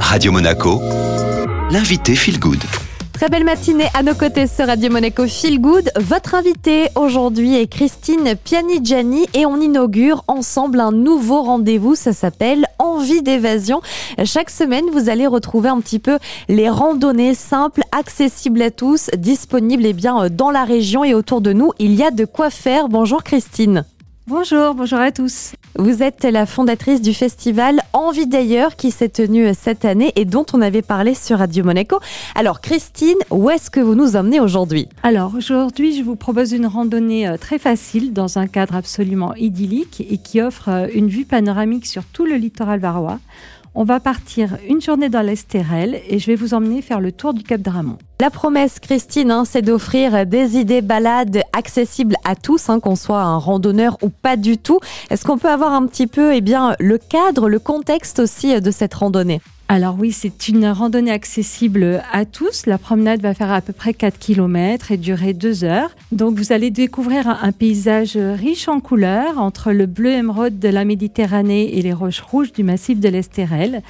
Radio Monaco, l'invité Feel Good. Très belle matinée à nos côtés sur Radio Monaco Feel Good. Votre invitée aujourd'hui est Christine Pianigiani et on inaugure ensemble un nouveau rendez-vous. Ça s'appelle Envie d'évasion. Chaque semaine, vous allez retrouver un petit peu les randonnées simples, accessibles à tous, disponibles eh bien dans la région et autour de nous. Il y a de quoi faire. Bonjour Christine. Bonjour, bonjour à tous. Vous êtes la fondatrice du festival Envie d'ailleurs qui s'est tenu cette année et dont on avait parlé sur Radio Monaco. Alors Christine, où est-ce que vous nous emmenez aujourd'hui? Alors aujourd'hui, je vous propose une randonnée euh, très facile dans un cadre absolument idyllique et qui offre euh, une vue panoramique sur tout le littoral varois. On va partir une journée dans l'Estérel et je vais vous emmener faire le tour du Cap Dramont. La promesse, Christine, hein, c'est d'offrir des idées balades accessibles à tous, hein, qu'on soit un randonneur ou pas du tout. Est-ce qu'on peut avoir un petit peu eh bien, le cadre, le contexte aussi de cette randonnée? Alors oui, c'est une randonnée accessible à tous. La promenade va faire à peu près 4 km et durer 2 heures. Donc vous allez découvrir un paysage riche en couleurs entre le bleu émeraude de la Méditerranée et les roches rouges du massif de l'Estérel.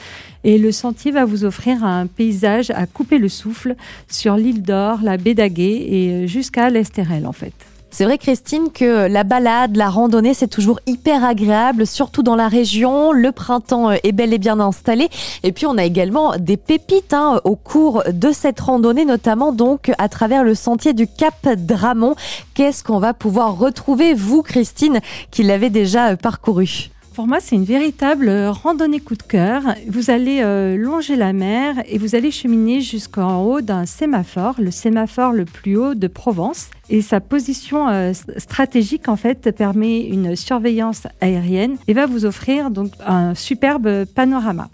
Et le sentier va vous offrir un paysage à couper le souffle sur l'île d'Or, la baie d'Aguet et jusqu'à l'Estérel en fait. C'est vrai, Christine, que la balade, la randonnée, c'est toujours hyper agréable, surtout dans la région. Le printemps est bel et bien installé. Et puis, on a également des pépites hein, au cours de cette randonnée, notamment donc à travers le sentier du Cap Dramont. Qu'est-ce qu'on va pouvoir retrouver, vous, Christine, qui l'avez déjà parcouru? Pour moi, c'est une véritable randonnée coup de cœur. Vous allez euh, longer la mer et vous allez cheminer jusqu'en haut d'un sémaphore, le sémaphore le plus haut de Provence. Et sa position euh, stratégique, en fait, permet une surveillance aérienne et va vous offrir donc un superbe panorama.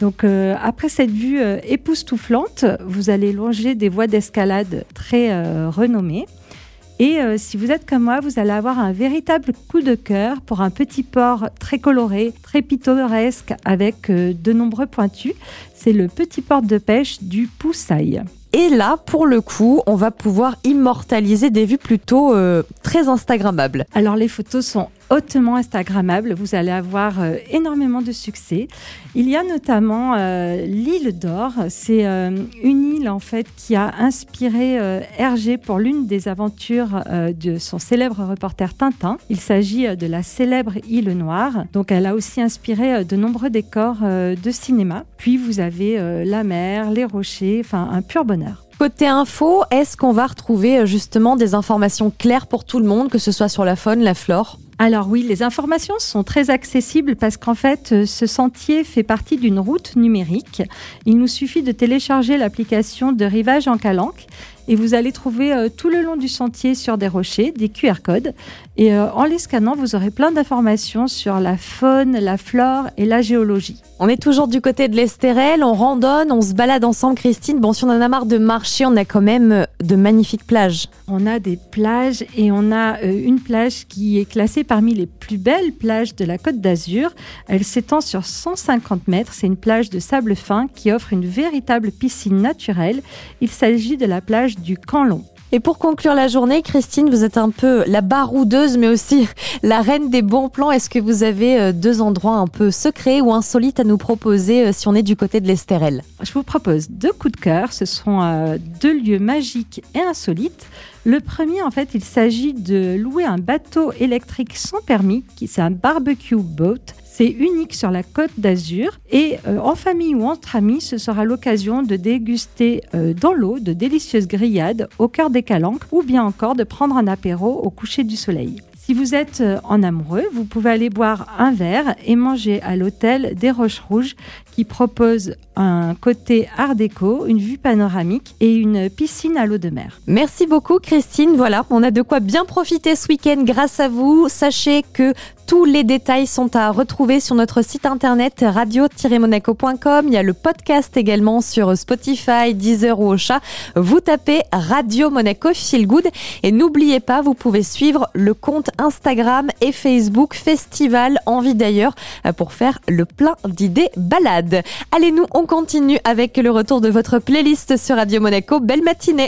Donc, euh, après cette vue époustouflante, vous allez longer des voies d'escalade très renommées. Et euh, si vous êtes comme moi, vous allez avoir un véritable coup de cœur pour un petit port très coloré, très pittoresque, avec euh, de nombreux pointus. C'est le petit port de pêche du Poussaille. Et là, pour le coup, on va pouvoir immortaliser des vues plutôt euh, très Instagrammables. Alors les photos sont hautement Instagrammables. Vous allez avoir euh, énormément de succès. Il y a notamment euh, l'île d'Or. C'est une île en fait qui a inspiré Hergé pour l'une des aventures de son célèbre reporter Tintin. Il s'agit de la célèbre île Noire. Donc elle a aussi inspiré de nombreux décors de cinéma. Puis vous avez la mer, les rochers, enfin un pur bonheur. Côté info, est-ce qu'on va retrouver euh, justement des informations claires pour tout le monde, que ce soit sur la faune, la flore? Alors oui, les informations sont très accessibles parce qu'en fait, euh, ce sentier fait partie d'une route numérique. Il nous suffit de télécharger l'application de rivage en calanque et vous allez trouver euh, tout le long du sentier sur des rochers des QR codes. Et euh, en les scannant, vous aurez plein d'informations sur la faune, la flore et la géologie. On est toujours du côté de l'Estérel, on randonne, on se balade ensemble, Christine. Bon, si on en a marre de marcher, on a quand même de magnifiques plages. On a des plages et on a une plage qui est classée parmi les plus belles plages de la Côte d'Azur. Elle s'étend sur 150 mètres. C'est une plage de sable fin qui offre une véritable piscine naturelle. Il s'agit de la plage du Canlon. Et pour conclure la journée, Christine, vous êtes un peu la baroudeuse, mais aussi la reine des bons plans. Est-ce que vous avez euh, deux endroits un peu secrets ou insolites à nous proposer euh, si on est du côté de l'Estérel Je vous propose deux coups de cœur. Ce sont euh, deux lieux magiques et insolites. Le premier, en fait, il s'agit de louer un bateau électrique sans permis, qui c'est un barbecue boat. C'est unique sur la côte d'Azur et euh, en famille ou entre amis, ce sera l'occasion de déguster euh, dans l'eau de délicieuses grillades au cœur des calanques ou bien encore de prendre un apéro au coucher du soleil. Si vous êtes euh, en amoureux, vous pouvez aller boire un verre et manger à l'hôtel des Roches Rouges qui propose un côté art déco, une vue panoramique et une piscine à l'eau de mer. Merci beaucoup Christine. Voilà, on a de quoi bien profiter ce week-end grâce à vous. Sachez que tous les détails sont à retrouver sur notre site internet radio-monaco.com. Il y a le podcast également sur Spotify, Deezer ou Ocha. Vous tapez Radio Monaco Feel Good et n'oubliez pas, vous pouvez suivre le compte Instagram et Facebook Festival Envie d'ailleurs pour faire le plein d'idées balades. Allez, nous, on continue avec le retour de votre playlist sur Radio Monaco. Belle matinée!